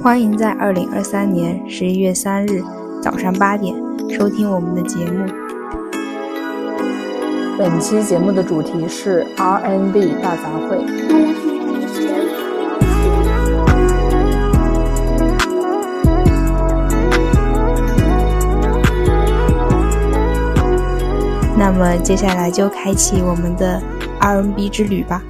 欢迎在二零二三年十一月三日早上八点收听我们的节目。本期节目的主题是 R&B 大杂烩。那么接下来就开启我们的 R&B 之旅吧。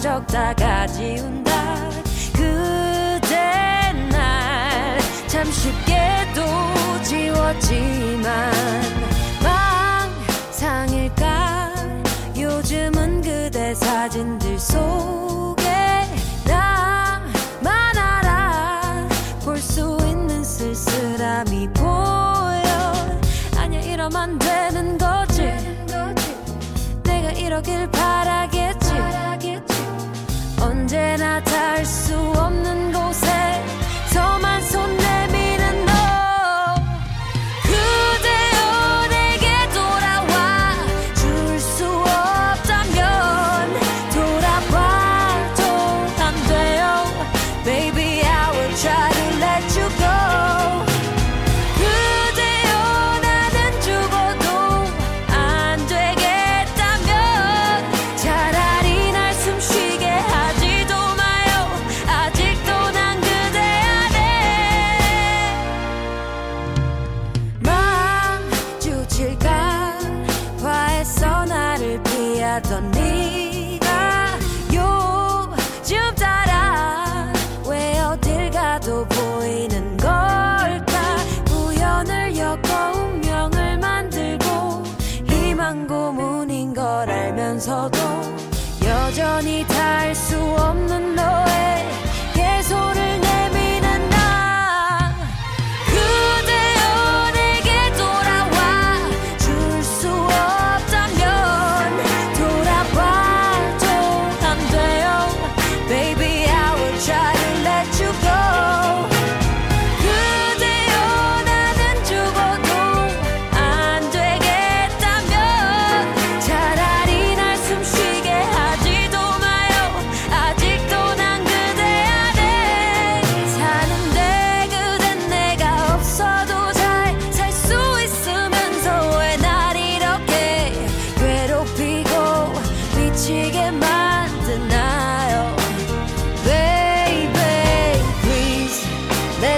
적다가 지운다. 그대 날 참 쉽게도 지웠지만 망상일까? 요즘은 그대 사진들 속에 나만 알아. 볼 수 있는 쓸쓸함이 보여. 아니야 이러면 되는 거지. 내가 이러길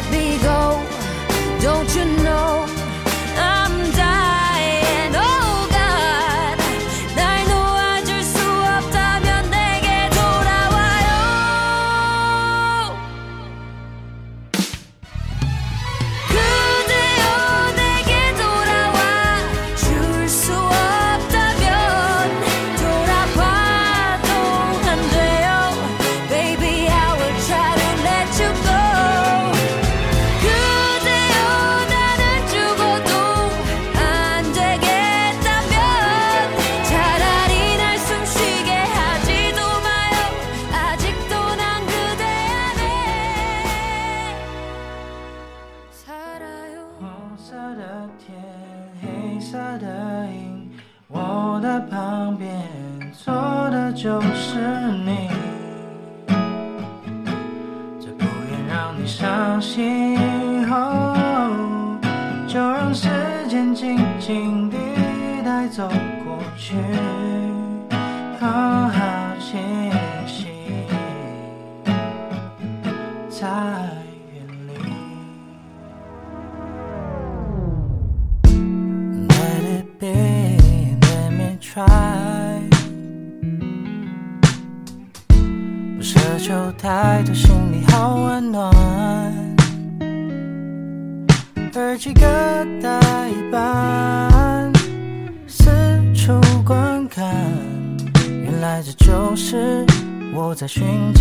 let me go. Don't you know? 寻找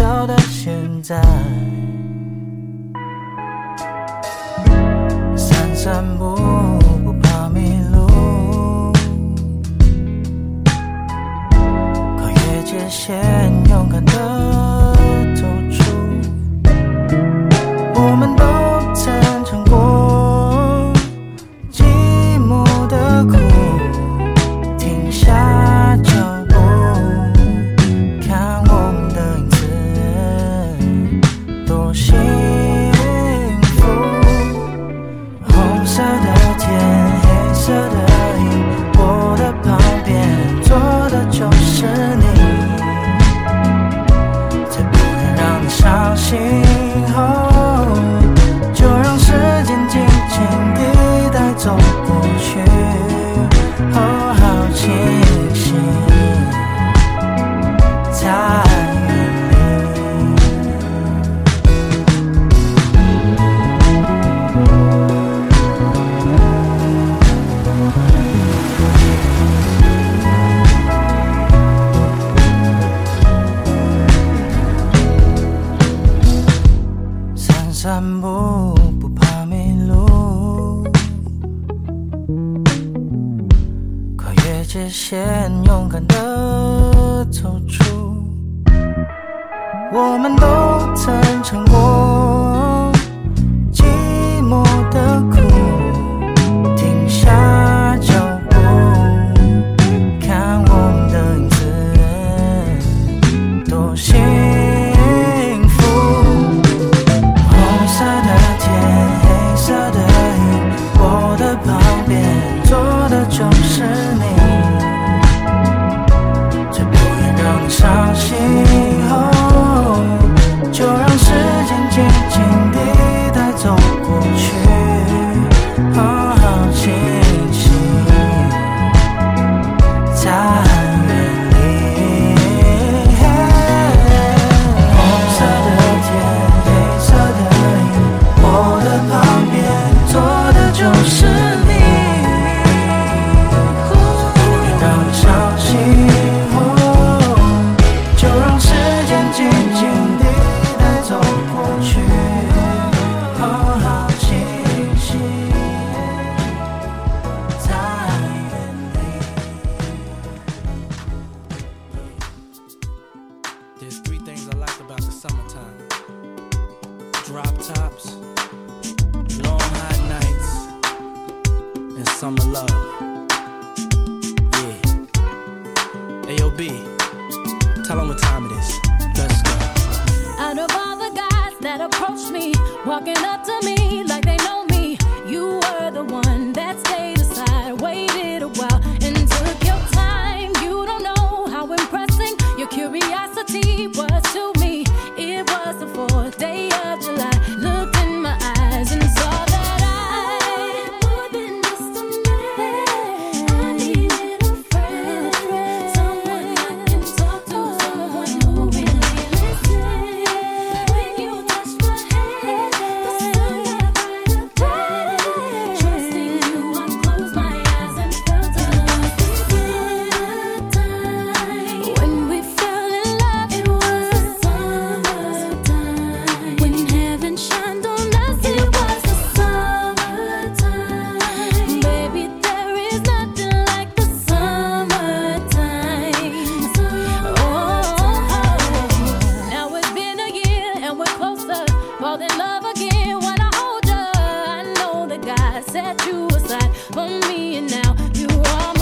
set you aside for me and now you are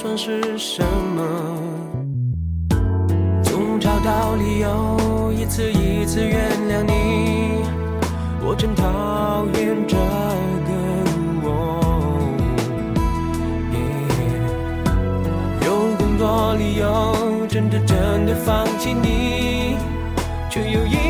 算是什么？总找到理由，一次一次原谅你。我真讨厌这个我。有更多理由，真的真的放弃你，却有一。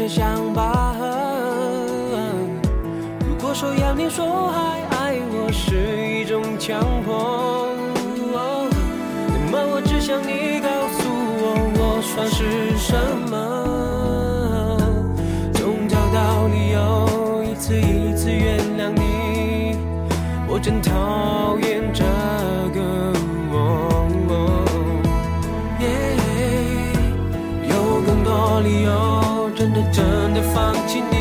互相拔河。如果说要你说还爱我是一种强迫，那么我只想你告诉我，我算是什么？总找到理由，一次一次原谅你，我真讨厌。真的放弃你。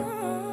Oh.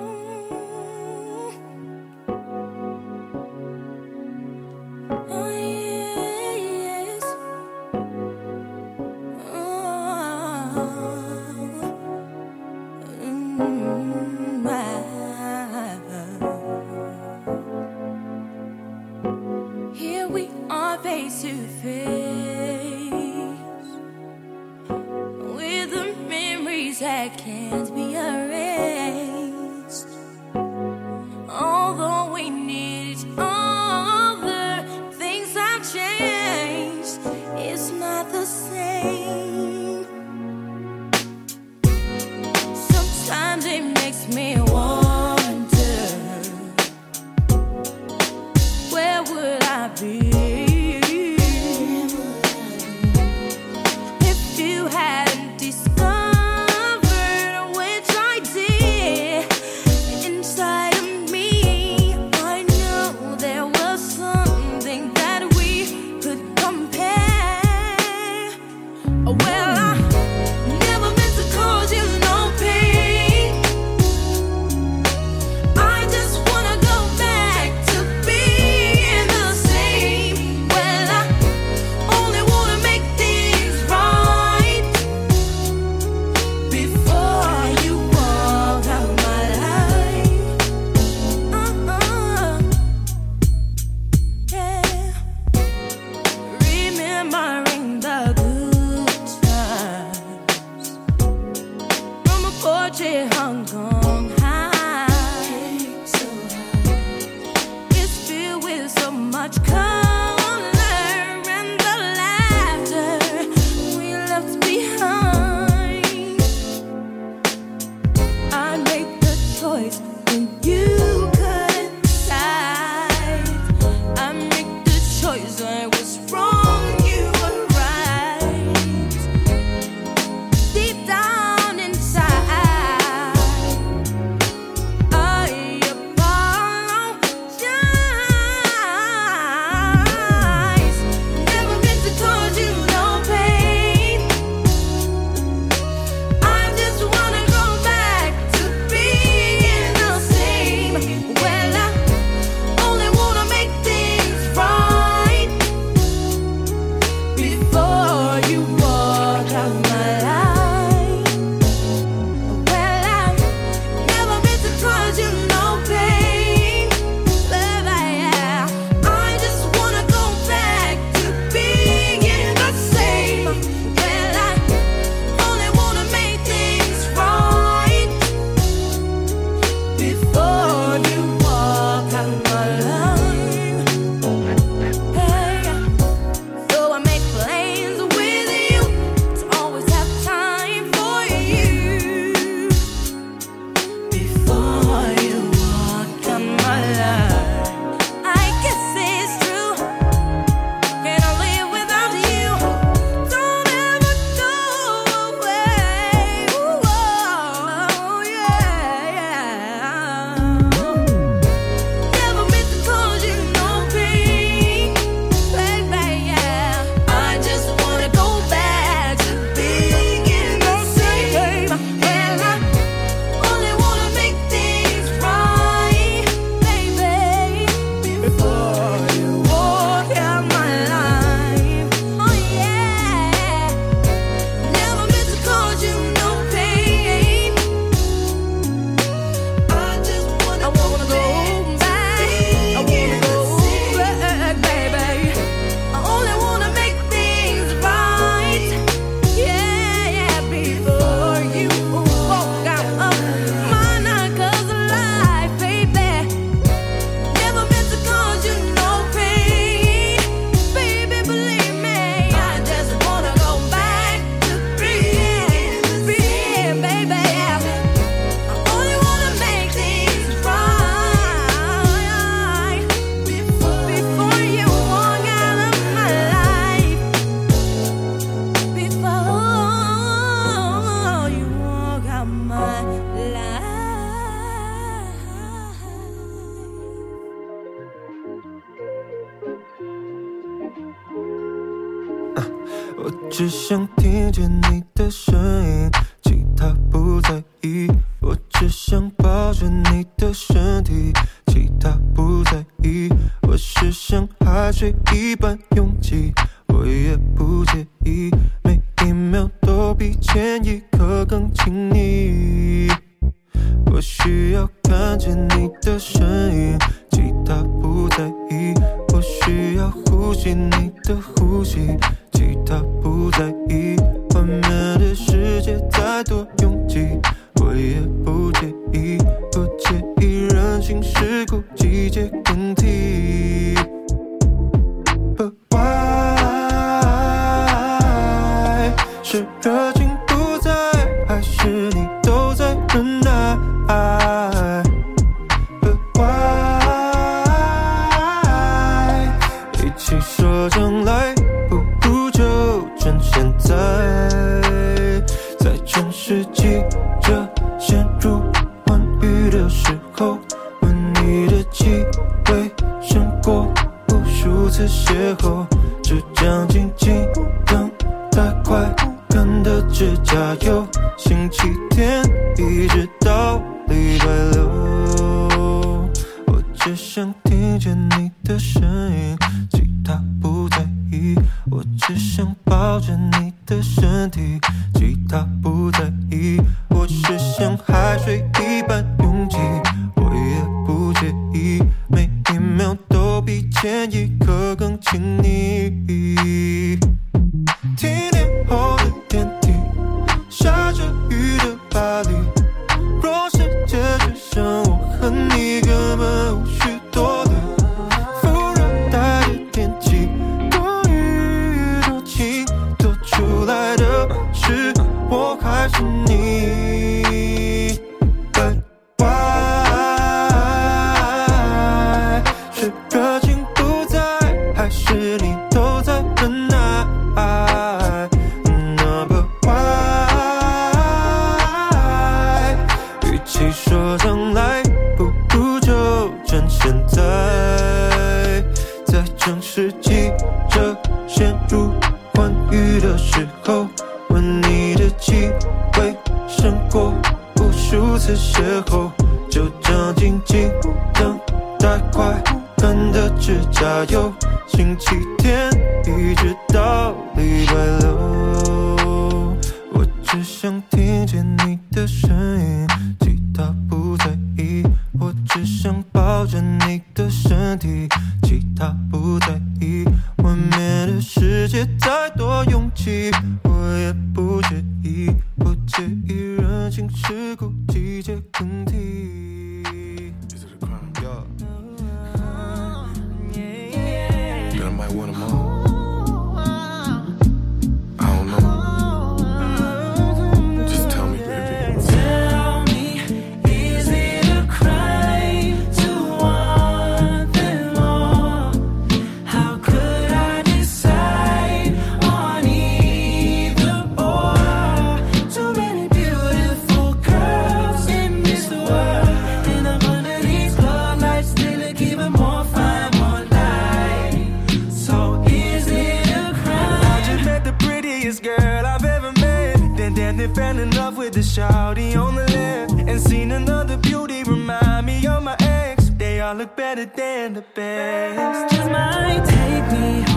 都在忍耐 with the shouty on the left And seen another beauty remind me of my ex. They all look better than the best. Just might take me home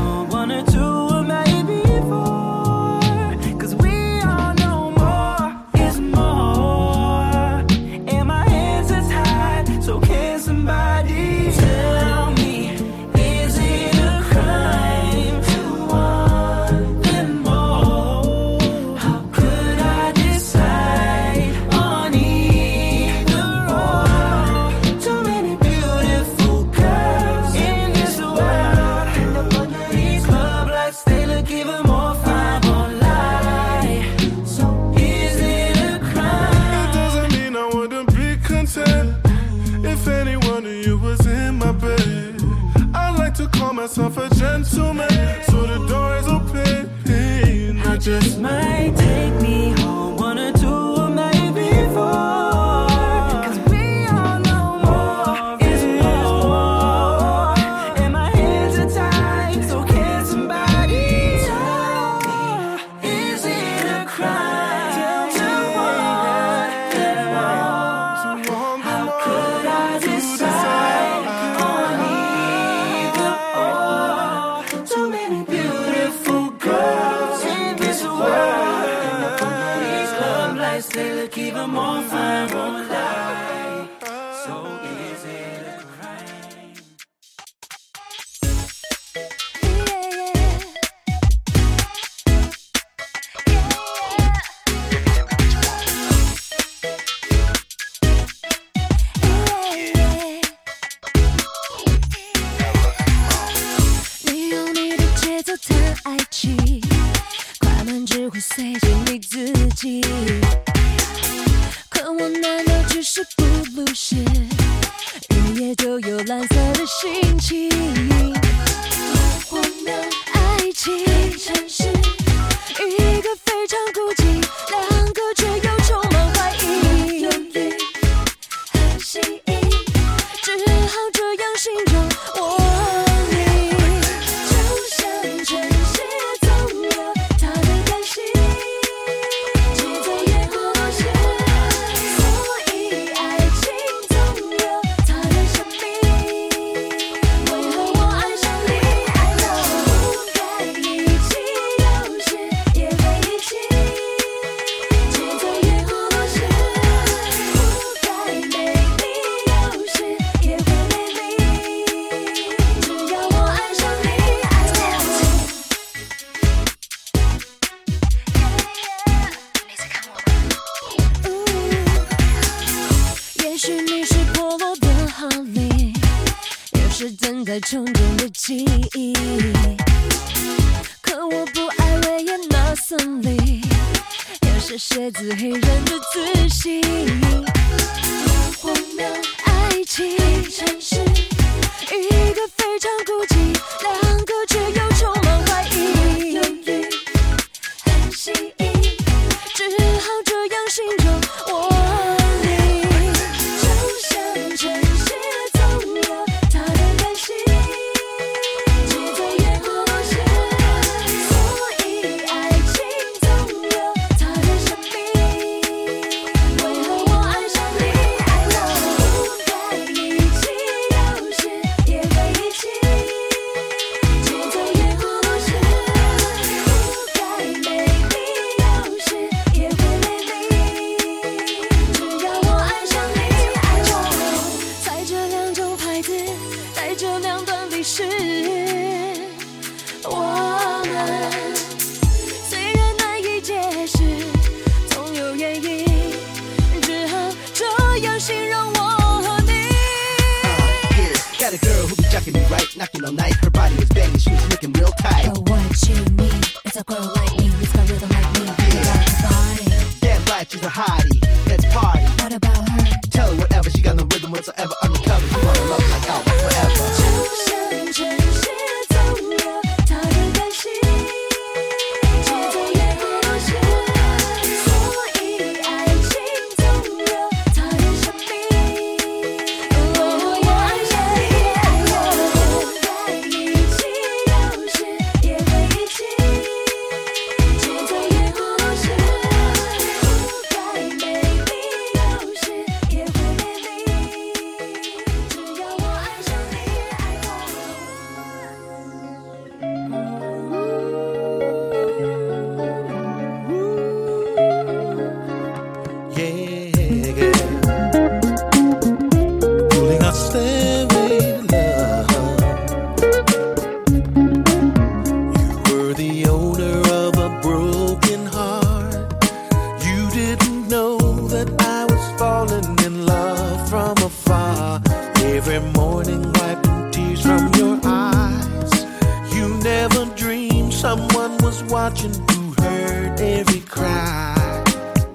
watching who heard every cry.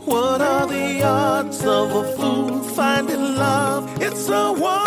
What are the odds of a fool finding love? It's a one.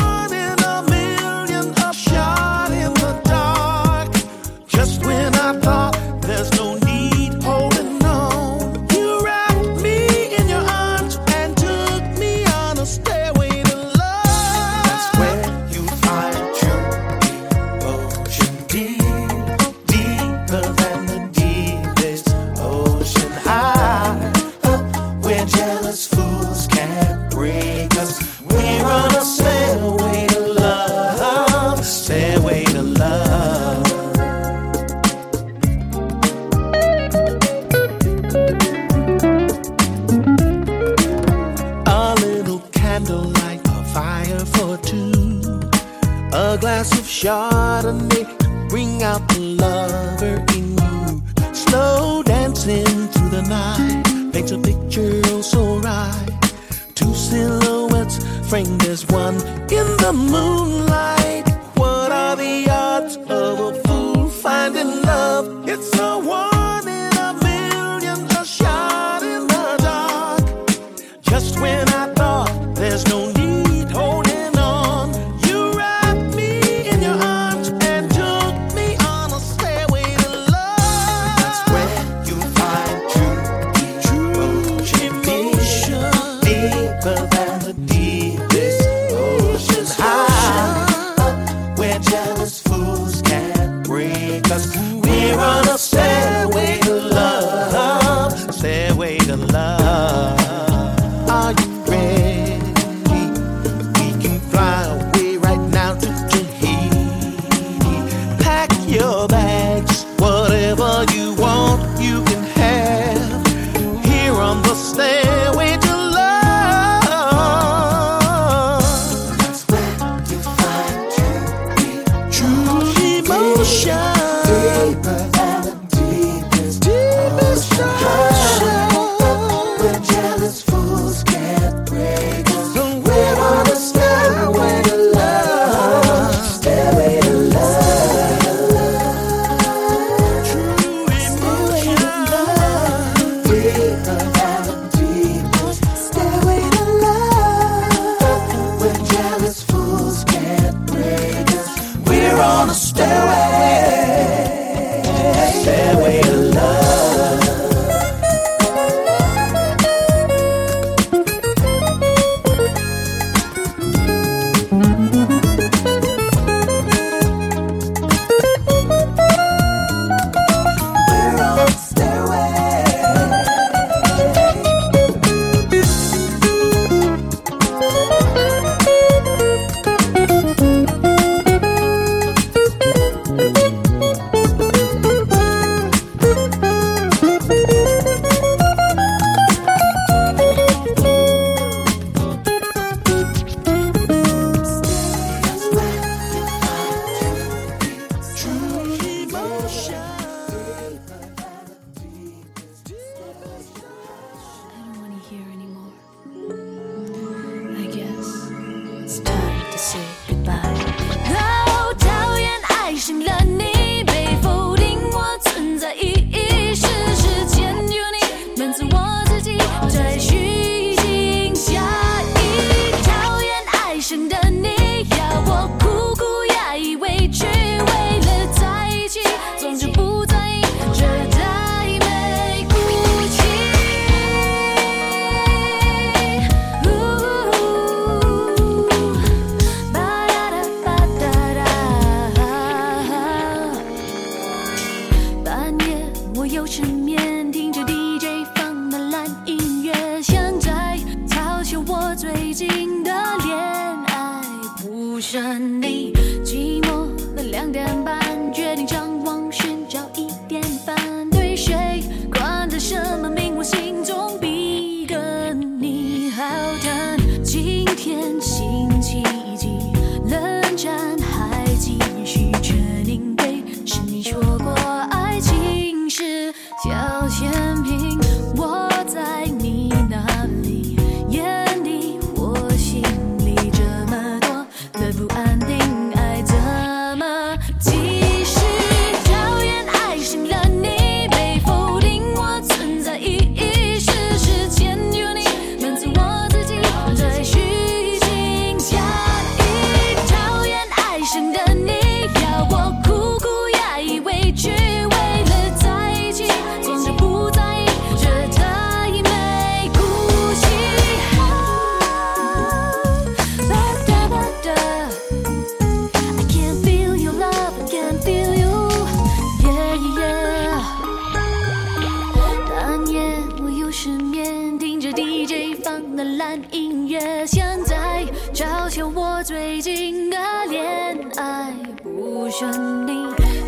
选你。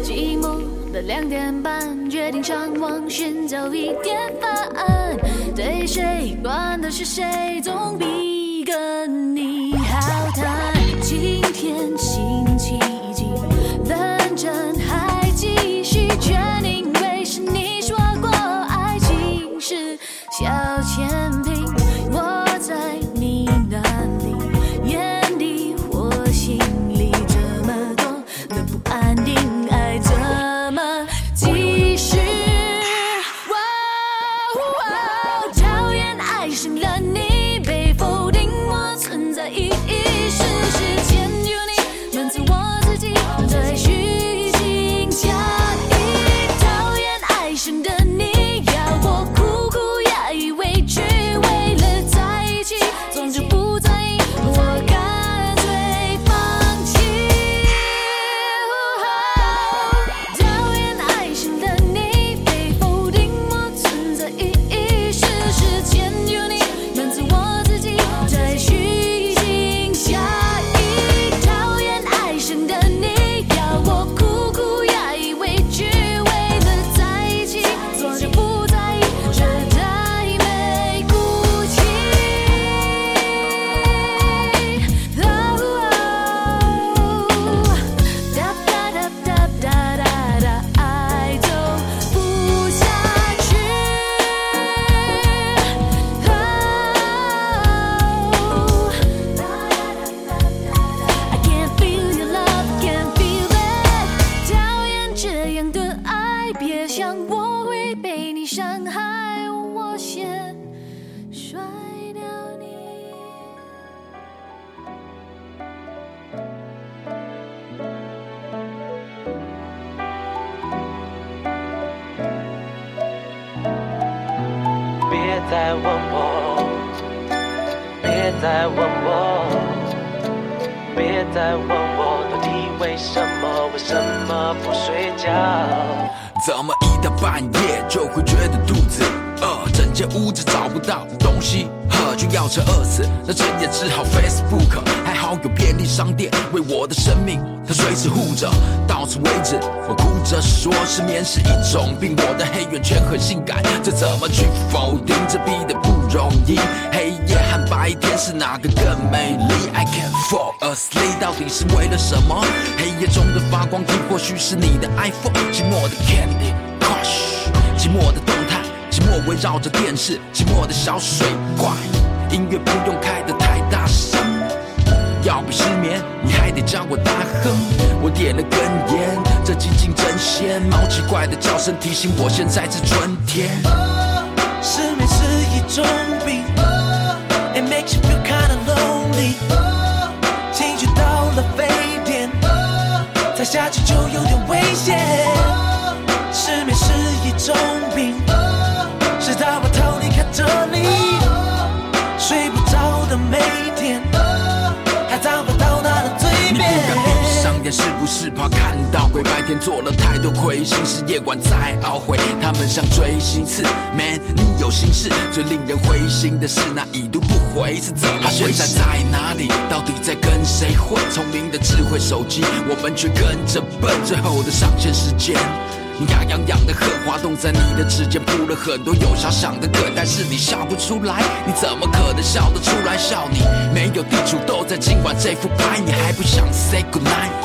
寂寞的两点半，决定上网寻找一点答案。对谁，管他是谁，总比跟你好谈。怎么去否定？这逼的不容易。黑夜和白天是哪个更美丽？I can't fall asleep，到底是为了什么？黑夜中的发光体或许是你的 iPhone，寂寞的 Candy Crush，寂寞的动态，寂寞围绕着电视，寂寞的小水怪，音乐不用开得太大声。要不失眠，你还得叫我大哼。我点了根烟，这寂静真鲜。猫奇怪的叫声提醒我现在是春天。失眠是一种病，It makes you feel kinda lonely。情绪到了沸点，再下去就有点危险。失眠是一种病，直到我逃离开这里，睡不着的每天，眼，是不是怕看到鬼？白天做了太多亏心事，夜晚再懊悔。他们像锥心刺，Man，你有心事。最令人灰心的是那已读不回是怎么回事？现在在哪里？到底在跟谁混？聪明的智慧手机，我们却跟着笨。最后的上线时间。牙痒痒的很滑动在你的指尖，铺了很多有遐想的梗，但是你笑不出来，你怎么可能笑得出来？笑你没有地主斗在今晚这副牌，你还不想 say good night？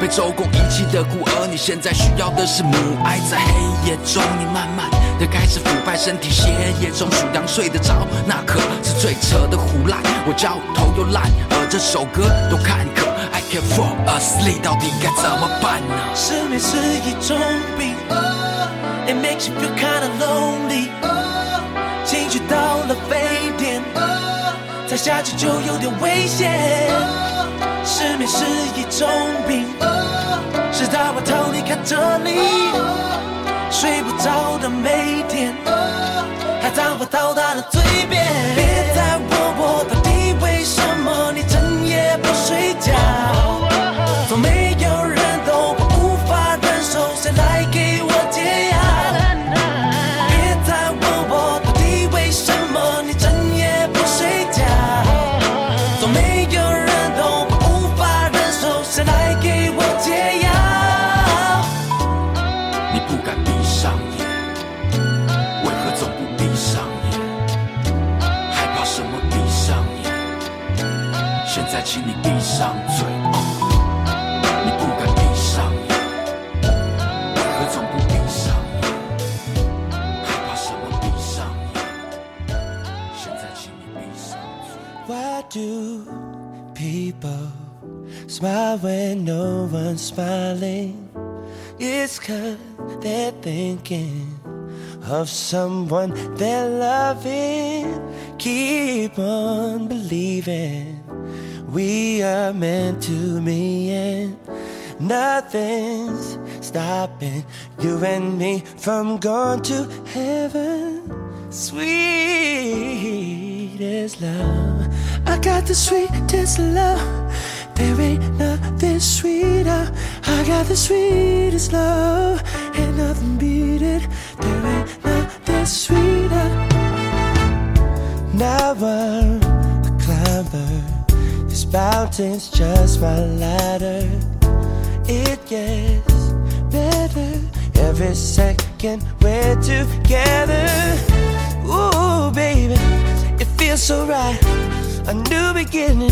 被周公遗弃的孤儿，你现在需要的是母爱。在黑夜中，你慢慢的开始腐败，身体血液中数羊睡得着，那可是最扯的胡乱。我焦头又烂，而这首歌多坎坷，I can't fall asleep，到底该怎么办呢？失眠是一种病，It makes you feel kinda lonely。情绪到了沸点，再下去就有点危险。失眠是一种病，直到我逃离开这里，睡不着的每天，还找不到他的嘴边。Smile when no one's smiling? It's cause they're thinking of someone they're loving. Keep on believing we are meant to be, and nothing's stopping you and me from going to heaven. Sweet as love. I got the sweetest love. There ain't nothing sweeter. I got the sweetest love. Ain't nothing beat it. There ain't nothing sweeter. I'm a climber. This mountain's just my ladder. It gets better every second we're together. Ooh, baby, it feels so right. A new beginning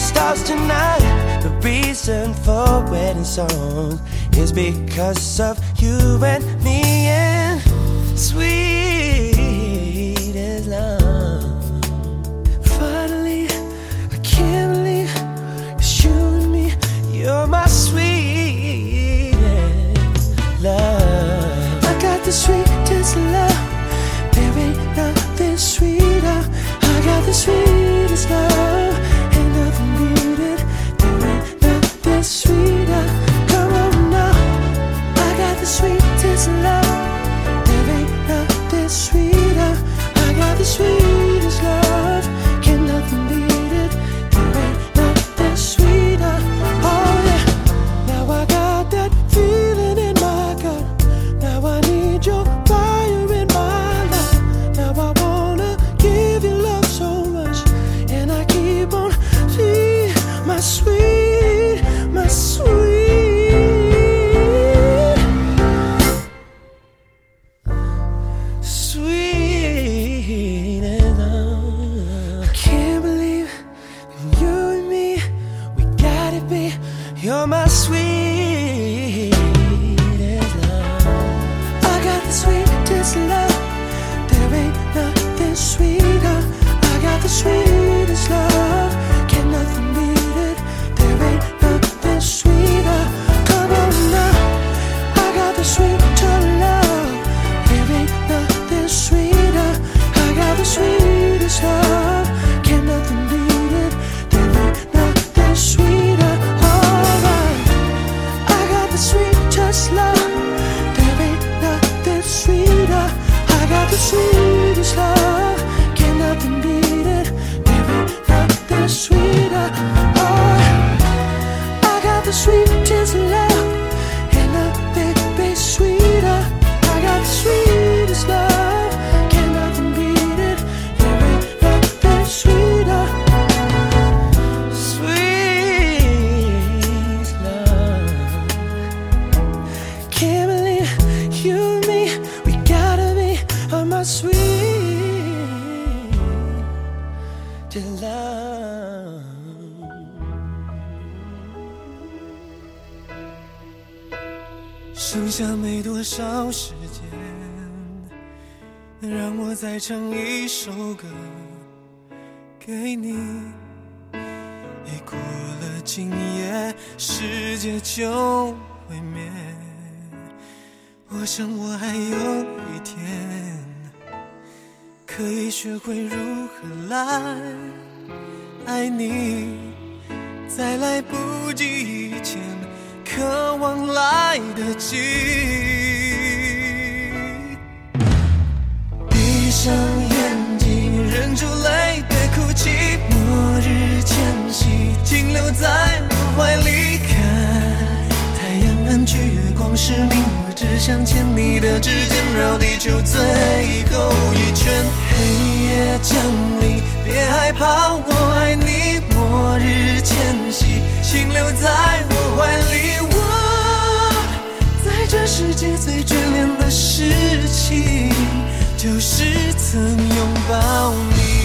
starts tonight. The reason for wedding songs is because of you and me and sweet as love. Finally, I can't believe it's you and me. You're my sweetest love. I got the sweetest love. There ain't nothing sweeter. I got the sweetest love. Sweeter. Come on now. I got the sweetest love. There ain't nothing sweeter. I got the sweetest 唱一首歌给你。一过了今夜，世界就毁灭。我想我还有一天，可以学会如何来爱你，在来不及以前。渴望来得及。上眼睛，忍住泪，别哭泣。末日前夕，停留在我怀里，看太阳暗去，月光失明。我只想牵你的指尖，绕地球最后一圈。黑夜降临，别害怕，我爱你。末日前夕，请留在我怀里。我在这世界最眷恋的事情，就是曾拥抱你。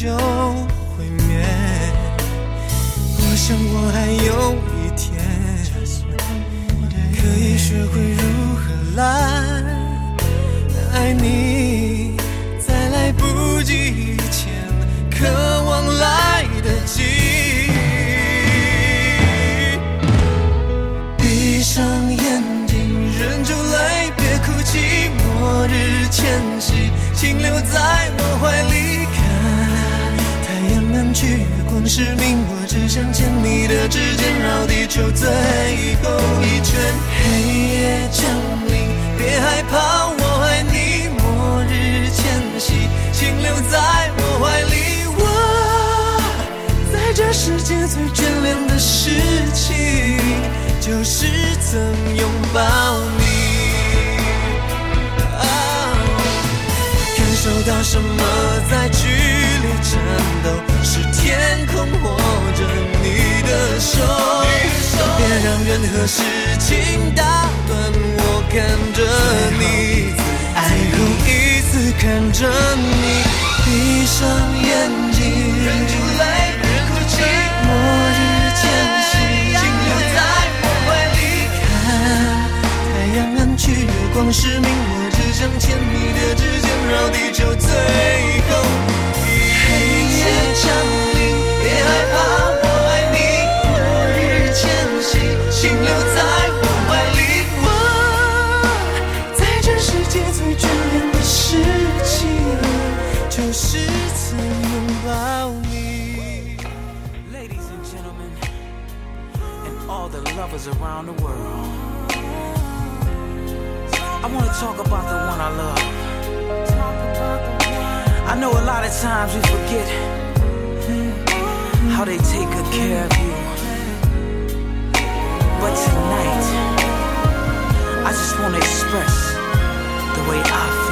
就毁灭。我想我还有一天，可以学会如何来爱你，在来不及以前，渴望来得及。闭上眼睛，忍住泪，别哭泣。末日前夕，请留在我怀里。是命，我只想牵你的指尖，绕地球最后一圈。黑夜降临，别害怕，我爱你。末日前夕，请留在我怀里。我在这世界最眷恋的事情，就是曾拥抱你。啊感受到什么在剧烈颤抖？是天空握着你的手？别让任何事情打断我看着你，最后一次看着你，闭上眼睛，忍住泪，别哭泣。末日前夕，请留在我怀里看。太阳暗去，月光失明，我只想牵你的指尖，绕地球最后降临，别害怕，我爱你。末日前夕，请留在我怀里。我在这世界最眷恋的事情，就是曾拥抱你。Ladies and gentlemen, and all the lovers around the world. I want to talk about the one I love. I know a lot of times we forget how they take good care of you. But tonight, I just want to express the way I feel.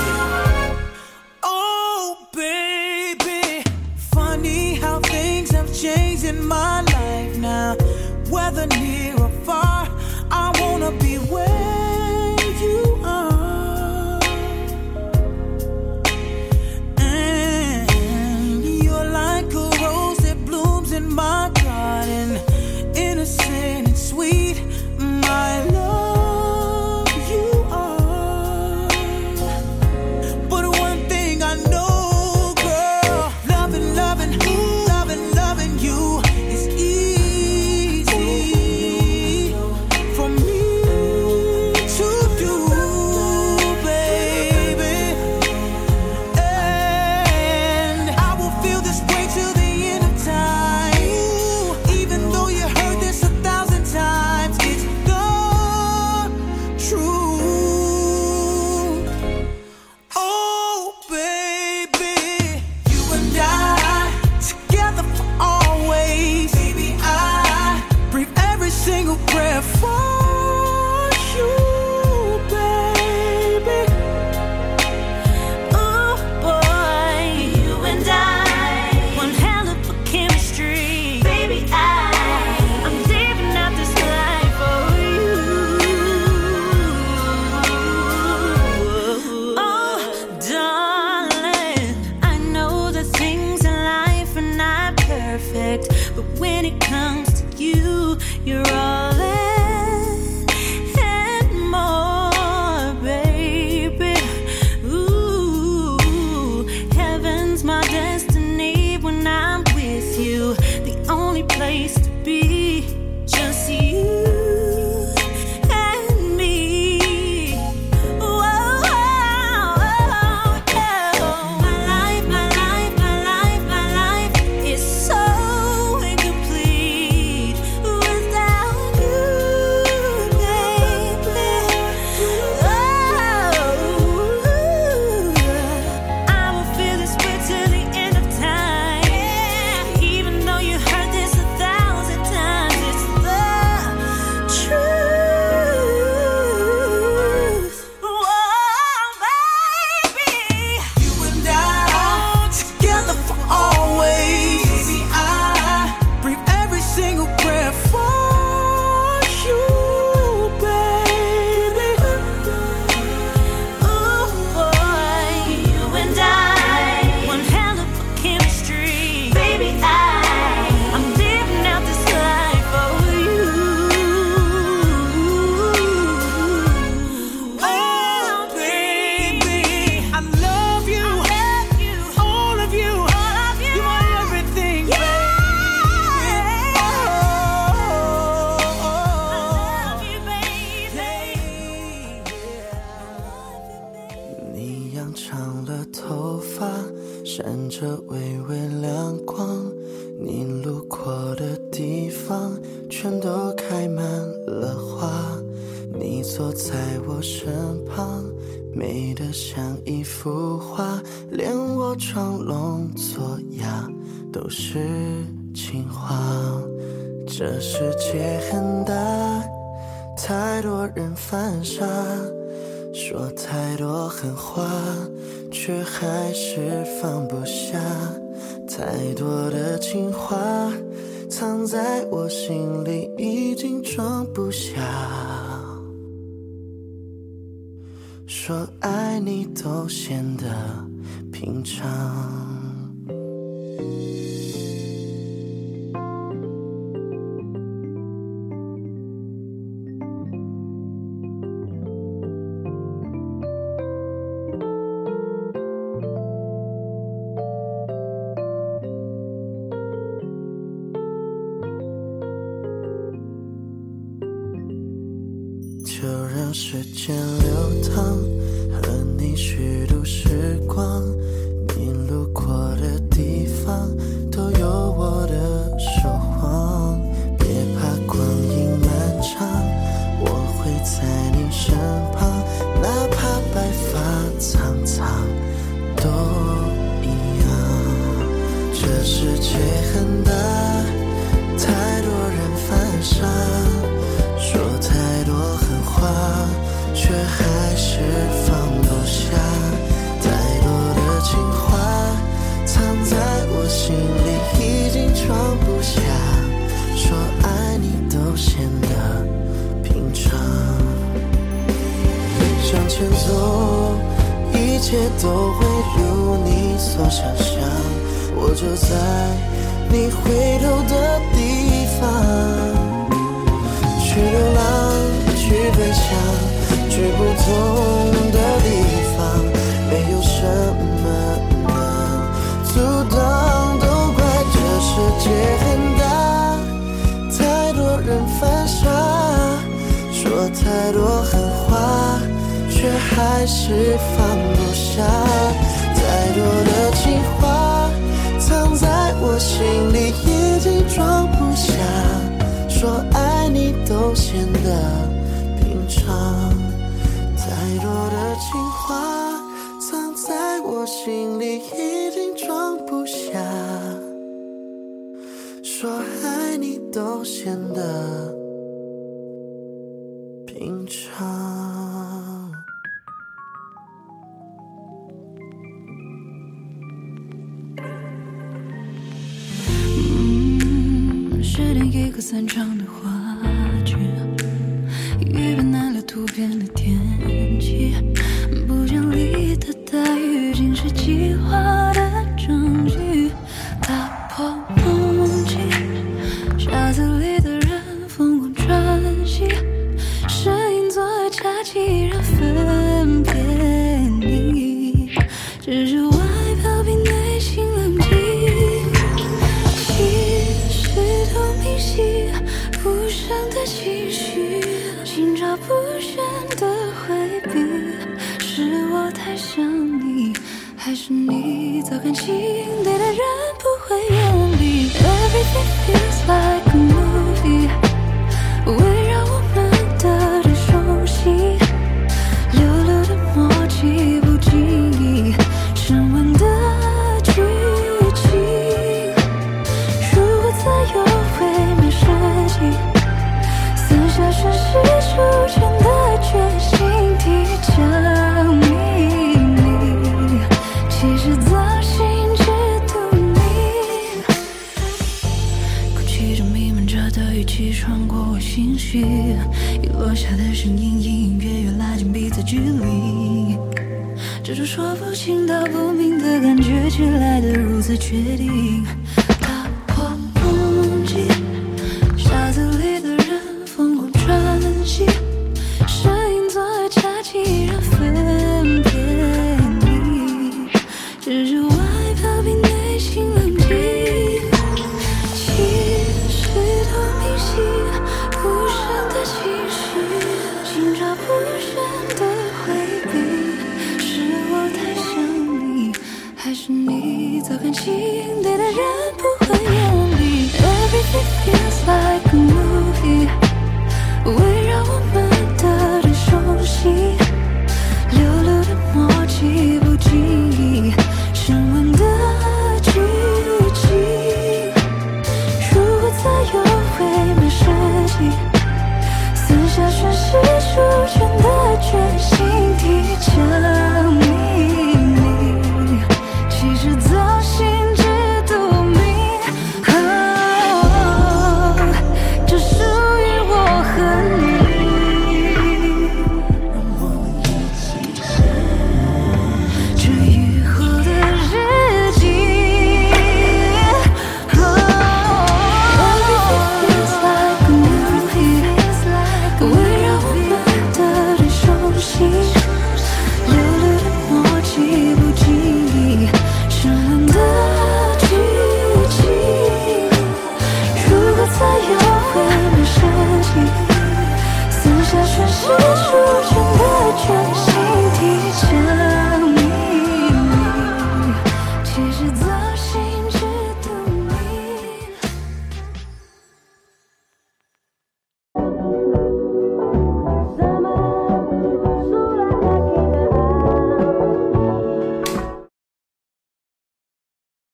？Everything feels like